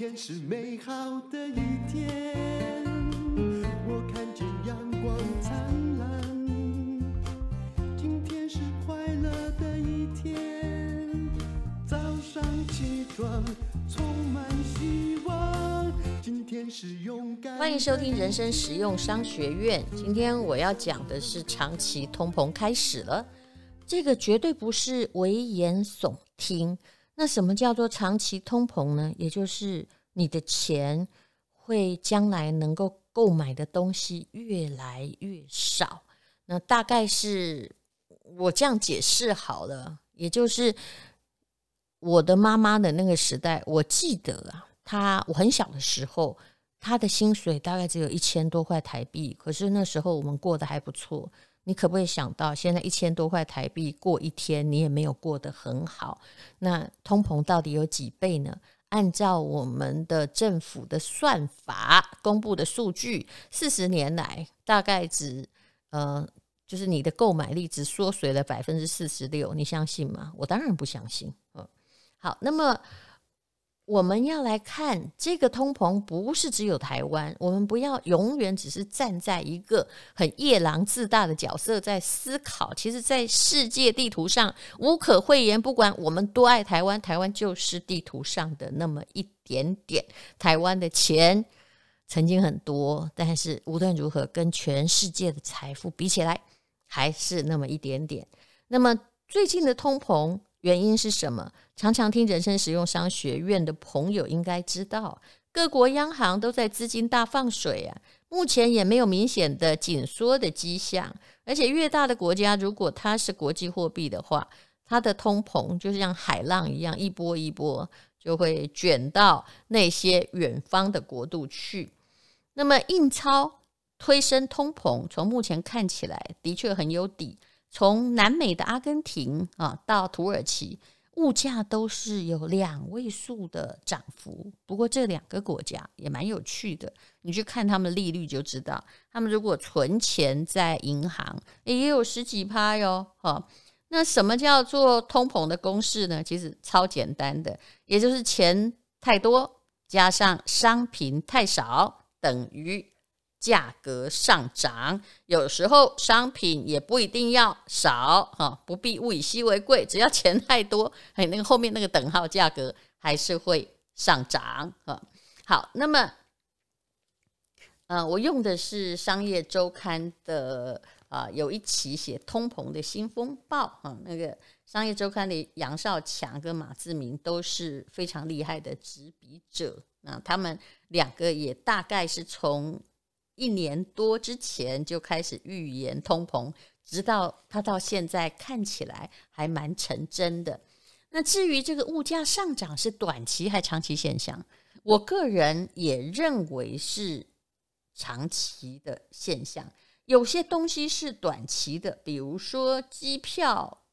天是美好的一天，我看见阳光灿烂。今天是快乐的一天，早上起床充满希望。今天是勇敢。欢迎收听人生实用商学院。今天我要讲的是长期通膨开始了，这个绝对不是危言耸听。那什么叫做长期通膨呢？也就是你的钱会将来能够购买的东西越来越少。那大概是我这样解释好了，也就是我的妈妈的那个时代，我记得啊，她我很小的时候，她的薪水大概只有一千多块台币，可是那时候我们过得还不错。你可不可以想到，现在一千多块台币过一天，你也没有过得很好。那通膨到底有几倍呢？按照我们的政府的算法公布的数据，四十年来大概只呃，就是你的购买力只缩水了百分之四十六。你相信吗？我当然不相信。嗯，好，那么。我们要来看这个通膨，不是只有台湾。我们不要永远只是站在一个很夜郎自大的角色在思考。其实，在世界地图上无可讳言，不管我们多爱台湾，台湾就是地图上的那么一点点。台湾的钱曾经很多，但是无论如何，跟全世界的财富比起来，还是那么一点点。那么最近的通膨。原因是什么？常常听人生实用商学院的朋友应该知道，各国央行都在资金大放水啊，目前也没有明显的紧缩的迹象。而且越大的国家，如果它是国际货币的话，它的通膨就像海浪一样，一波一波就会卷到那些远方的国度去。那么印钞推升通膨，从目前看起来的确很有底。从南美的阿根廷啊到土耳其，物价都是有两位数的涨幅。不过这两个国家也蛮有趣的，你去看他们利率就知道。他们如果存钱在银行，也有十几趴哟。哈，那什么叫做通膨的公式呢？其实超简单的，也就是钱太多加上商品太少等于。价格上涨，有时候商品也不一定要少哈，不必物以稀为贵，只要钱太多，哎，那个后面那个等号价格还是会上涨哈。好，那么，呃，我用的是《商业周刊》的啊，有一期写通膨的新风暴哈，那个《商业周刊》的杨少强跟马志明都是非常厉害的执笔者，那他们两个也大概是从。一年多之前就开始预言通膨，直到它到现在看起来还蛮成真的。那至于这个物价上涨是短期还长期现象，我个人也认为是长期的现象。有些东西是短期的，比如说机票，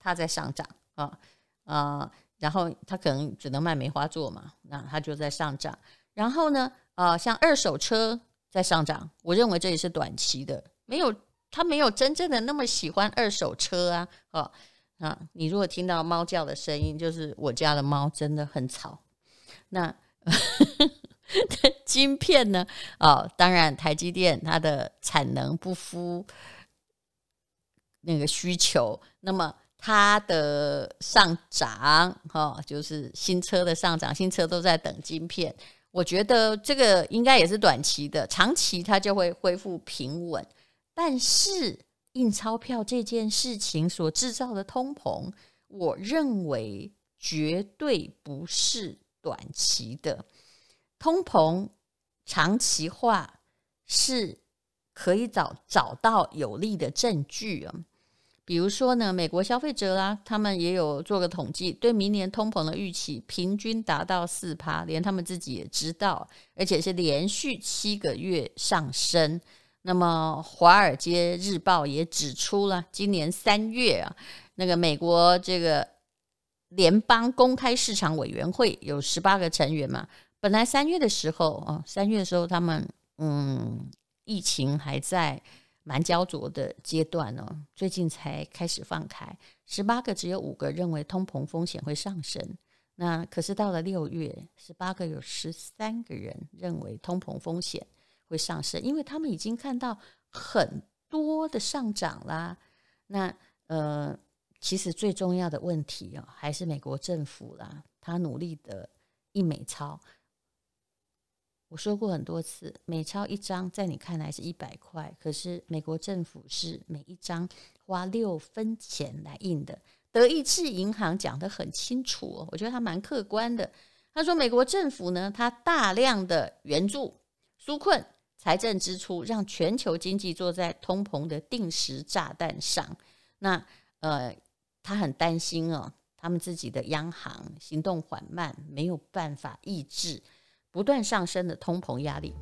它在上涨啊啊，然后它可能只能卖梅花座嘛，那它就在上涨。然后呢，啊，像二手车。在上涨，我认为这也是短期的，没有他没有真正的那么喜欢二手车啊，哦啊，你如果听到猫叫的声音，就是我家的猫真的很吵。那 晶片呢？哦，当然台积电它的产能不敷那个需求，那么它的上涨，哈、哦，就是新车的上涨，新车都在等晶片。我觉得这个应该也是短期的，长期它就会恢复平稳。但是印钞票这件事情所制造的通膨，我认为绝对不是短期的。通膨长期化是可以找找到有力的证据啊。比如说呢，美国消费者啦，他们也有做个统计，对明年通膨的预期平均达到四趴，连他们自己也知道，而且是连续七个月上升。那么，《华尔街日报》也指出了，今年三月啊，那个美国这个联邦公开市场委员会有十八个成员嘛，本来三月的时候啊，三月的时候他们嗯，疫情还在。蛮焦灼的阶段哦，最近才开始放开，十八个只有五个认为通膨风险会上升。那可是到了六月，十八个有十三个人认为通膨风险会上升，因为他们已经看到很多的上涨啦。那呃，其实最重要的问题哦，还是美国政府啦，他努力的印美钞。我说过很多次，美钞一张在你看来是一百块，可是美国政府是每一张花六分钱来印的。德意志银行讲得很清楚哦，我觉得他蛮客观的。他说，美国政府呢，他大量的援助纾困财政支出，让全球经济坐在通膨的定时炸弹上。那呃，他很担心哦，他们自己的央行行动缓慢，没有办法抑制不断上升的通膨压力。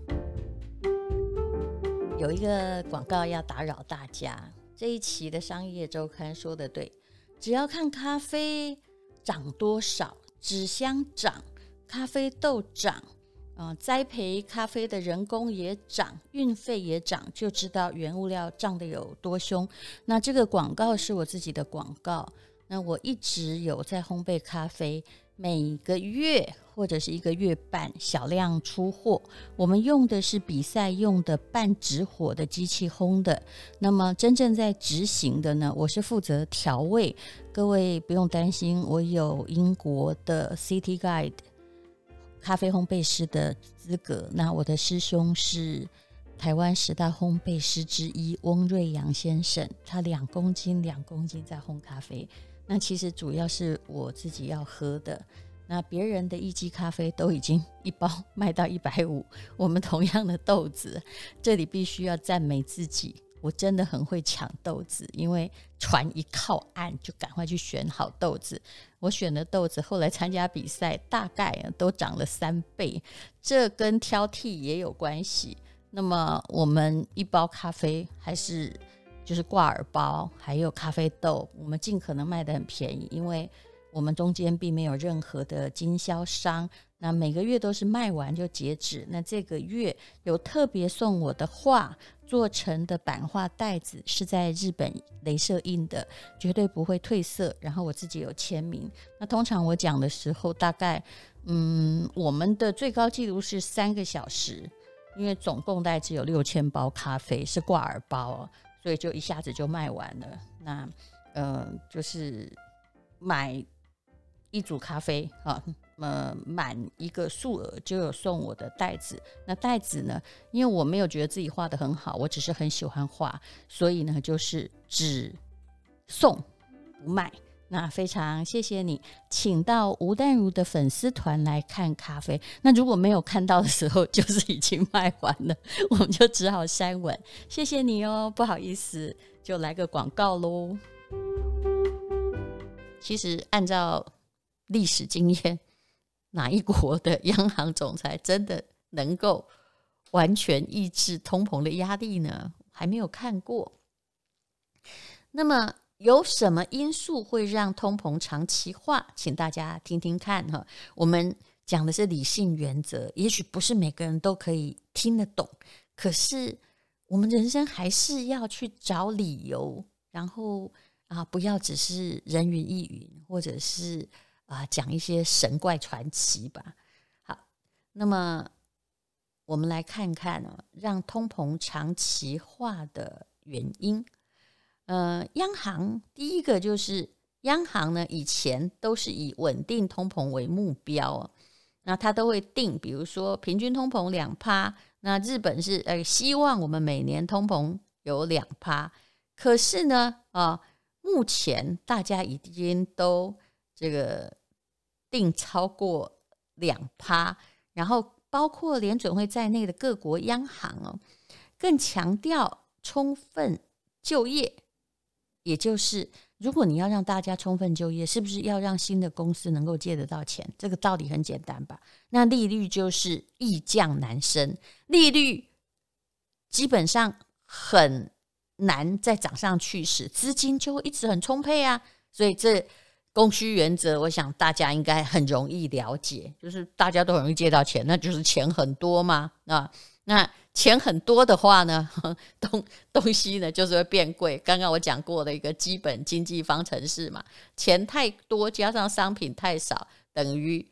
有一个广告要打扰大家，这一期的商业周刊说得对。只要看咖啡涨多少，纸箱涨，咖啡豆涨，啊、栽培咖啡的人工也涨，运费也涨，就知道原物料涨得有多凶。那这个广告是我自己的广告，那我一直有在烘焙咖啡。每个月或者是一个月半小量出货，我们用的是比赛用的半直火的机器烘的。那么真正在执行的呢，我是负责调味。各位不用担心，我有英国的 City Guide 咖啡烘焙师的资格。那我的师兄是台湾十大烘焙师之一翁瑞阳先生，他两公斤两公斤在烘咖啡。那其实主要是我自己要喝的，那别人的一机咖啡都已经一包 卖到一百五，我们同样的豆子，这里必须要赞美自己，我真的很会抢豆子，因为船一靠岸就赶快去选好豆子，我选的豆子后来参加比赛大概都涨了三倍，这跟挑剔也有关系。那么我们一包咖啡还是。就是挂耳包，还有咖啡豆，我们尽可能卖得很便宜，因为我们中间并没有任何的经销商。那每个月都是卖完就截止。那这个月有特别送我的画做成的版画袋子，是在日本镭射印的，绝对不会褪色。然后我自己有签名。那通常我讲的时候，大概嗯，我们的最高记录是三个小时，因为总共大概只有六千包咖啡是挂耳包。所以就一下子就卖完了。那，呃，就是买一组咖啡啊，呃，满一个数额就有送我的袋子。那袋子呢，因为我没有觉得自己画的很好，我只是很喜欢画，所以呢，就是只送不卖。那非常谢谢你，请到吴淡如的粉丝团来看咖啡。那如果没有看到的时候，就是已经卖完了，我们就只好删文。谢谢你哦，不好意思，就来个广告喽。其实按照历史经验，哪一国的央行总裁真的能够完全抑制通膨的压力呢？还没有看过。那么。有什么因素会让通膨长期化？请大家听听看哈。我们讲的是理性原则，也许不是每个人都可以听得懂，可是我们人生还是要去找理由，然后啊，不要只是人云亦云，或者是啊讲一些神怪传奇吧。好，那么我们来看看啊，让通膨长期化的原因。呃，央行第一个就是央行呢，以前都是以稳定通膨为目标，那它都会定，比如说平均通膨两趴，那日本是呃希望我们每年通膨有两趴，可是呢，啊，目前大家已经都这个定超过两趴，然后包括联准会在内的各国央行哦，更强调充分就业。也就是，如果你要让大家充分就业，是不是要让新的公司能够借得到钱？这个道理很简单吧？那利率就是易降难升，利率基本上很难再涨上去时，资金就会一直很充沛啊。所以这供需原则，我想大家应该很容易了解，就是大家都很容易借到钱，那就是钱很多嘛。啊，那钱很多的话呢，东东西呢就是会变贵。刚刚我讲过的一个基本经济方程式嘛，钱太多加上商品太少等于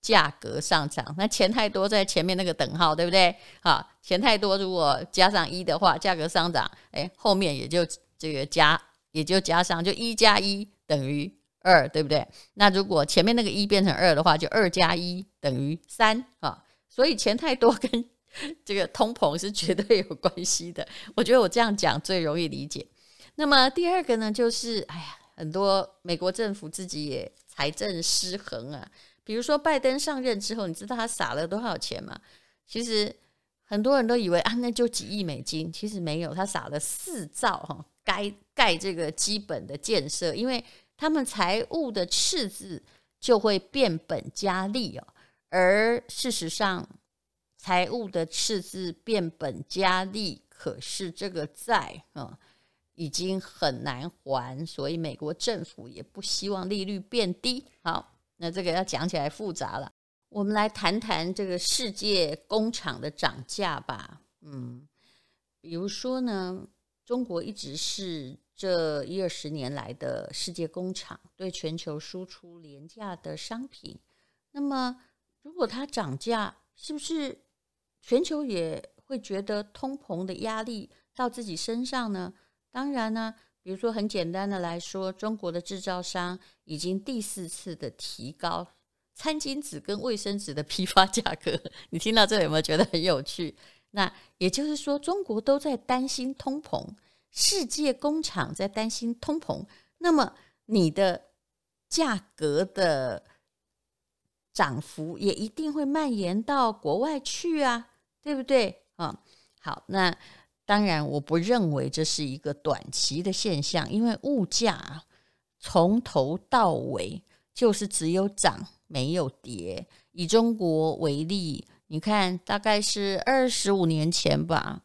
价格上涨。那钱太多在前面那个等号，对不对？好，钱太多如果加上一的话，价格上涨，哎，后面也就这个加也就加上，就一加一等于二，对不对？那如果前面那个一变成二的话，就二加一等于三啊。所以钱太多跟 这个通膨是绝对有关系的，我觉得我这样讲最容易理解。那么第二个呢，就是哎呀，很多美国政府自己也财政失衡啊。比如说拜登上任之后，你知道他撒了多少钱吗？其实很多人都以为啊，那就几亿美金，其实没有，他撒了四兆哈，该盖这个基本的建设，因为他们财务的赤字就会变本加厉哦。而事实上，财务的赤字变本加厉，可是这个债啊已经很难还，所以美国政府也不希望利率变低。好，那这个要讲起来复杂了。我们来谈谈这个世界工厂的涨价吧。嗯，比如说呢，中国一直是这一二十年来的世界工厂，对全球输出廉价的商品。那么，如果它涨价，是不是？全球也会觉得通膨的压力到自己身上呢？当然呢，比如说很简单的来说，中国的制造商已经第四次的提高餐巾纸跟卫生纸的批发价格。你听到这有没有觉得很有趣？那也就是说，中国都在担心通膨，世界工厂在担心通膨，那么你的价格的涨幅也一定会蔓延到国外去啊。对不对？啊，好，那当然，我不认为这是一个短期的现象，因为物价从头到尾就是只有涨没有跌。以中国为例，你看，大概是二十五年前吧，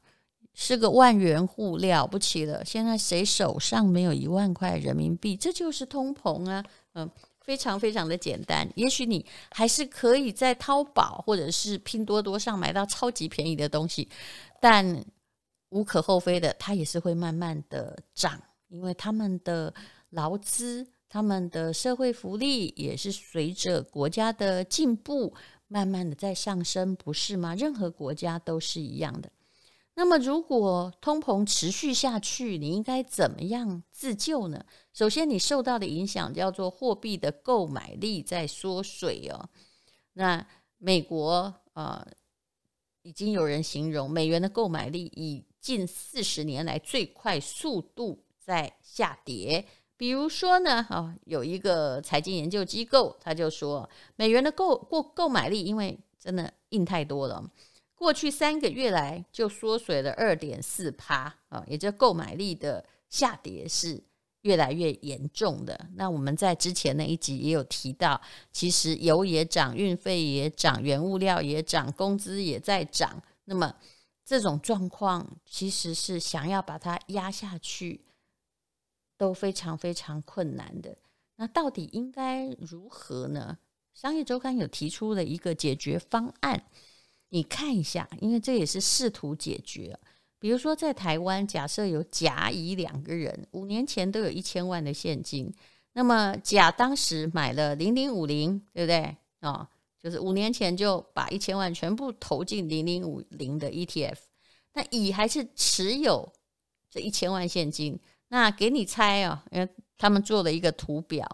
是个万元户了不起了。现在谁手上没有一万块人民币？这就是通膨啊，嗯。非常非常的简单，也许你还是可以在淘宝或者是拼多多上买到超级便宜的东西，但无可厚非的，它也是会慢慢的涨，因为他们的劳资、他们的社会福利也是随着国家的进步慢慢的在上升，不是吗？任何国家都是一样的。那么，如果通膨持续下去，你应该怎么样自救呢？首先，你受到的影响叫做货币的购买力在缩水哦。那美国啊、呃，已经有人形容美元的购买力以近四十年来最快速度在下跌。比如说呢，啊，有一个财经研究机构，他就说，美元的购购购买力因为真的印太多了。过去三个月来就缩水了二点四趴啊，也就购买力的下跌是越来越严重的。那我们在之前那一集也有提到，其实油也涨，运费也涨，原物料也涨，工资也在涨。那么这种状况其实是想要把它压下去都非常非常困难的。那到底应该如何呢？商业周刊有提出了一个解决方案。你看一下，因为这也是试图解决。比如说，在台湾，假设有甲乙两个人，五年前都有一千万的现金，那么甲当时买了零零五零，对不对？哦，就是五年前就把一千万全部投进零零五零的 ETF。那乙还是持有这一千万现金，那给你猜哦，因为他们做了一个图表，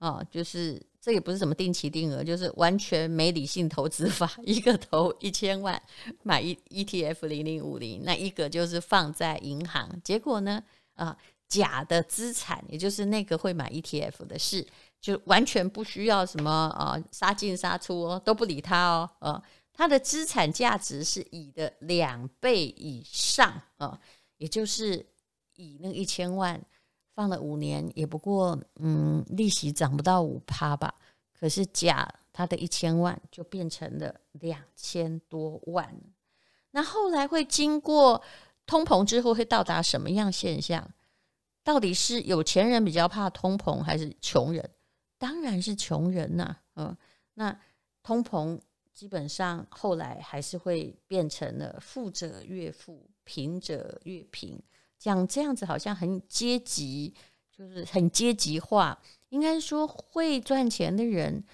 哦，就是。这也不是什么定期定额，就是完全没理性投资法。一个投一千万买一 ETF 零零五零，那一个就是放在银行。结果呢，啊，甲的资产，也就是那个会买 ETF 的是，就完全不需要什么啊杀进杀出哦，都不理他哦，啊，他的资产价值是乙的两倍以上啊，也就是乙那一千万。放了五年，也不过嗯，利息涨不到五趴吧。可是甲他的一千万就变成了两千多万。那后来会经过通膨之后会到达什么样现象？到底是有钱人比较怕通膨，还是穷人？当然是穷人呐、嗯，那通膨基本上后来还是会变成了富者越富，贫者越贫。讲这样子好像很阶级，就是很阶级化。应该说，会赚钱的人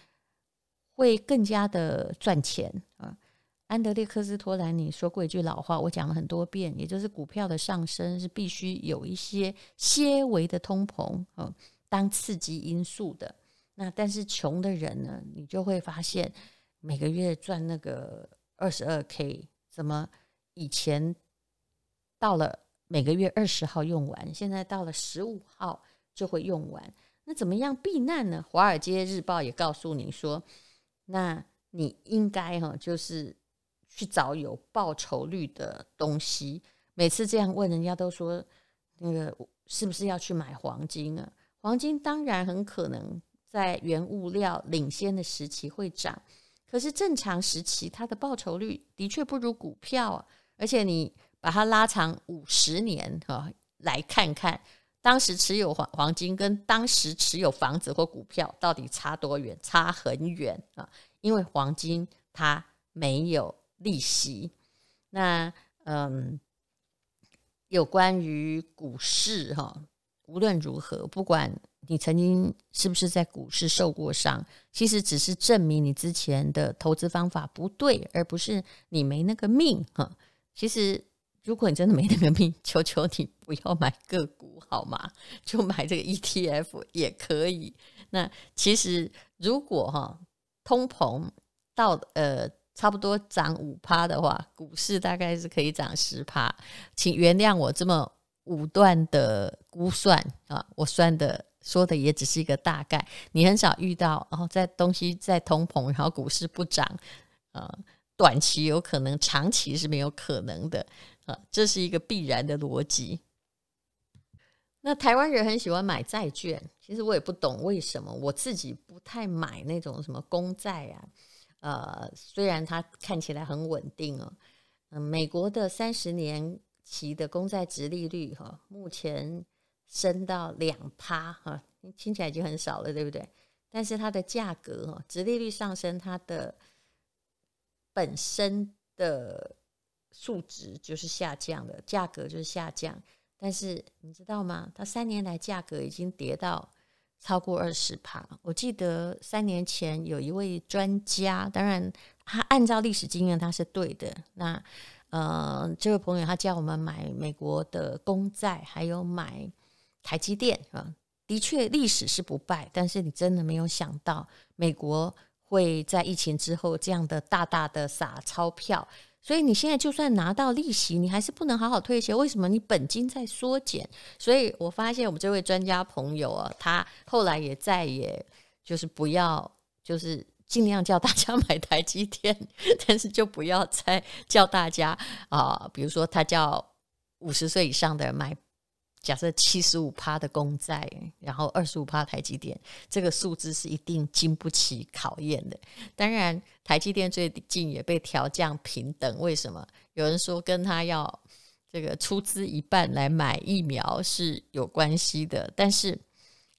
会更加的赚钱啊。安德烈克斯托兰尼说过一句老话，我讲了很多遍，也就是股票的上升是必须有一些些微的通膨啊，当刺激因素的。那但是穷的人呢，你就会发现每个月赚那个二十二 K，怎么以前到了每个月二十号用完，现在到了十五号就会用完。那怎么样避难呢？《华尔街日报》也告诉你说，那你应该哈，就是去找有报酬率的东西。每次这样问人家都说，那个是不是要去买黄金啊？黄金当然很可能。在原物料领先的时期会涨，可是正常时期它的报酬率的确不如股票啊。而且你把它拉长五十年哈，来看看当时持有黄黄金跟当时持有房子或股票到底差多远？差很远啊！因为黄金它没有利息。那嗯，有关于股市哈，无论如何，不管。你曾经是不是在股市受过伤？其实只是证明你之前的投资方法不对，而不是你没那个命哈。其实，如果你真的没那个命，求求你不要买个股好吗？就买这个 ETF 也可以。那其实，如果哈通膨到呃差不多涨五趴的话，股市大概是可以涨十趴。请原谅我这么武断的估算啊，我算的。说的也只是一个大概，你很少遇到，然后在东西在通膨，然后股市不涨，呃，短期有可能，长期是没有可能的，啊，这是一个必然的逻辑。那台湾人很喜欢买债券，其实我也不懂为什么，我自己不太买那种什么公债啊，呃，虽然它看起来很稳定哦，嗯，美国的三十年期的公债殖利率哈，目前。升到两趴哈，听起来就很少了，对不对？但是它的价格哈，殖利率上升，它的本身的数值就是下降的，价格就是下降。但是你知道吗？它三年来价格已经跌到超过二十趴。我记得三年前有一位专家，当然他按照历史经验他是对的。那呃，这位朋友他叫我们买美国的公债，还有买。台积电啊，的确历史是不败，但是你真的没有想到美国会在疫情之后这样的大大的撒钞票，所以你现在就算拿到利息，你还是不能好好退休。为什么？你本金在缩减。所以我发现我们这位专家朋友啊，他后来也再也就是不要，就是尽量叫大家 买台积电，但是就不要再叫大家啊，比如说他叫五十岁以上的人买。假设七十五趴的公债，然后二十五趴台积电，这个数字是一定经不起考验的。当然，台积电最近也被调降平等，为什么？有人说跟他要这个出资一半来买疫苗是有关系的。但是，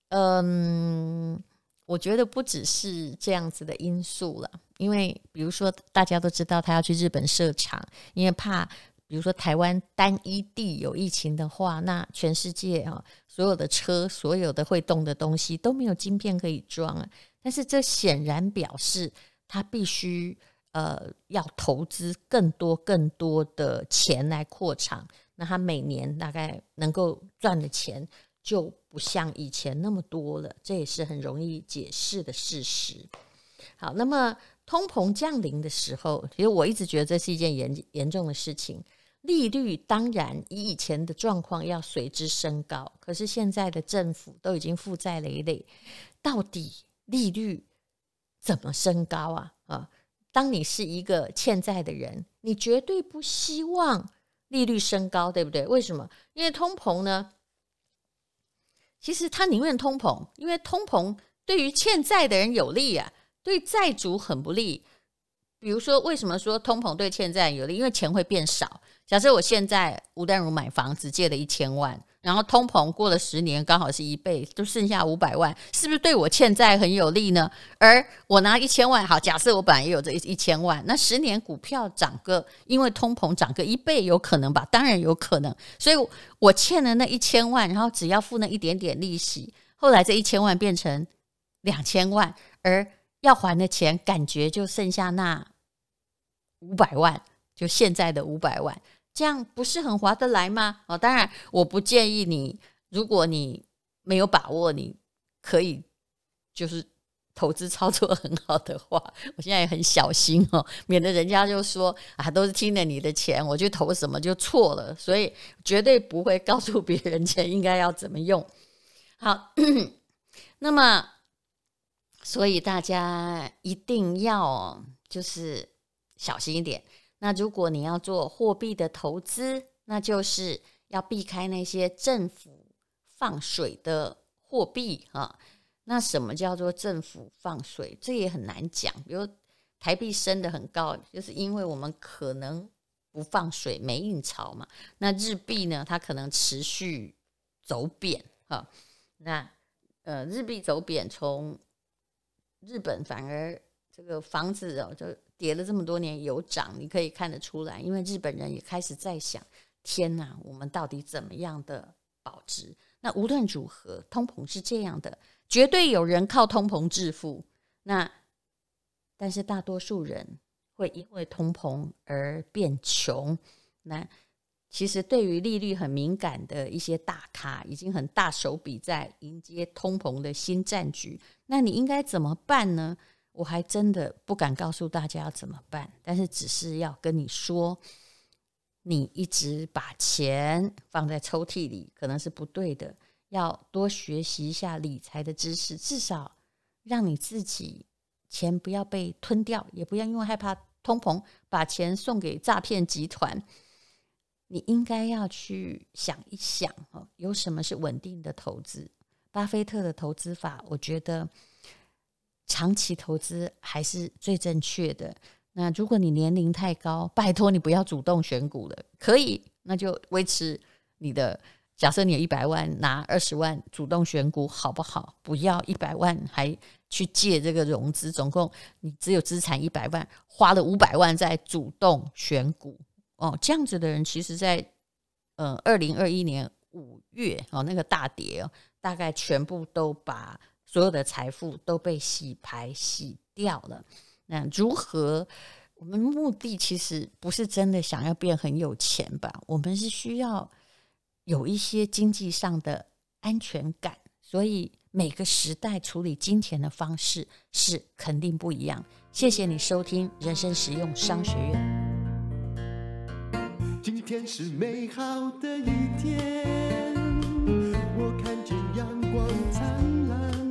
嗯，我觉得不只是这样子的因素了，因为比如说大家都知道他要去日本设厂，因为怕。比如说台湾单一地有疫情的话，那全世界啊，所有的车、所有的会动的东西都没有晶片可以装啊。但是这显然表示它必须呃要投资更多更多的钱来扩厂，那它每年大概能够赚的钱就不像以前那么多了，这也是很容易解释的事实。好，那么通膨降临的时候，其实我一直觉得这是一件严严重的事情。利率当然以以前的状况要随之升高，可是现在的政府都已经负债累累，到底利率怎么升高啊？啊，当你是一个欠债的人，你绝对不希望利率升高，对不对？为什么？因为通膨呢，其实他宁愿通膨，因为通膨对于欠债的人有利啊，对债主很不利。比如说，为什么说通膨对欠债有利？因为钱会变少。假设我现在吴淡如买房子借了一千万，然后通膨过了十年，刚好是一倍，就剩下五百万，是不是对我欠债很有利呢？而我拿一千万，好，假设我本来也有这一千万，那十年股票涨个，因为通膨涨个一倍，有可能吧？当然有可能。所以我欠了那一千万，然后只要付那一点点利息，后来这一千万变成两千万，而要还的钱感觉就剩下那五百万，就现在的五百万。这样不是很划得来吗？哦，当然，我不建议你，如果你没有把握，你可以就是投资操作很好的话，我现在也很小心哦，免得人家就说啊，都是听了你的钱，我去投什么就错了，所以绝对不会告诉别人钱应该要怎么用。好，那么，所以大家一定要就是小心一点。那如果你要做货币的投资，那就是要避开那些政府放水的货币啊。那什么叫做政府放水？这也很难讲。比如台币升得很高，就是因为我们可能不放水，没印钞嘛。那日币呢，它可能持续走贬哈。那呃，日币走贬，从日本反而这个房子哦就。跌了这么多年有涨，你可以看得出来，因为日本人也开始在想：天哪，我们到底怎么样的保值？那无论如何，通膨是这样的，绝对有人靠通膨致富。那但是大多数人会因为通膨而变穷。那其实对于利率很敏感的一些大咖，已经很大手笔在迎接通膨的新战局。那你应该怎么办呢？我还真的不敢告诉大家怎么办，但是只是要跟你说，你一直把钱放在抽屉里可能是不对的，要多学习一下理财的知识，至少让你自己钱不要被吞掉，也不要因为害怕通膨把钱送给诈骗集团。你应该要去想一想哦，有什么是稳定的投资？巴菲特的投资法，我觉得。长期投资还是最正确的。那如果你年龄太高，拜托你不要主动选股了。可以，那就维持你的。假设你有一百万，拿二十万主动选股，好不好？不要一百万还去借这个融资，总共你只有资产一百万，花了五百万在主动选股。哦，这样子的人，其实在呃二零二一年五月哦那个大跌哦，大概全部都把。所有的财富都被洗牌洗掉了。那如何？我们目的其实不是真的想要变很有钱吧？我们是需要有一些经济上的安全感。所以每个时代处理金钱的方式是肯定不一样。谢谢你收听人生实用商学院。今天是美好的一天，我看见阳光灿烂。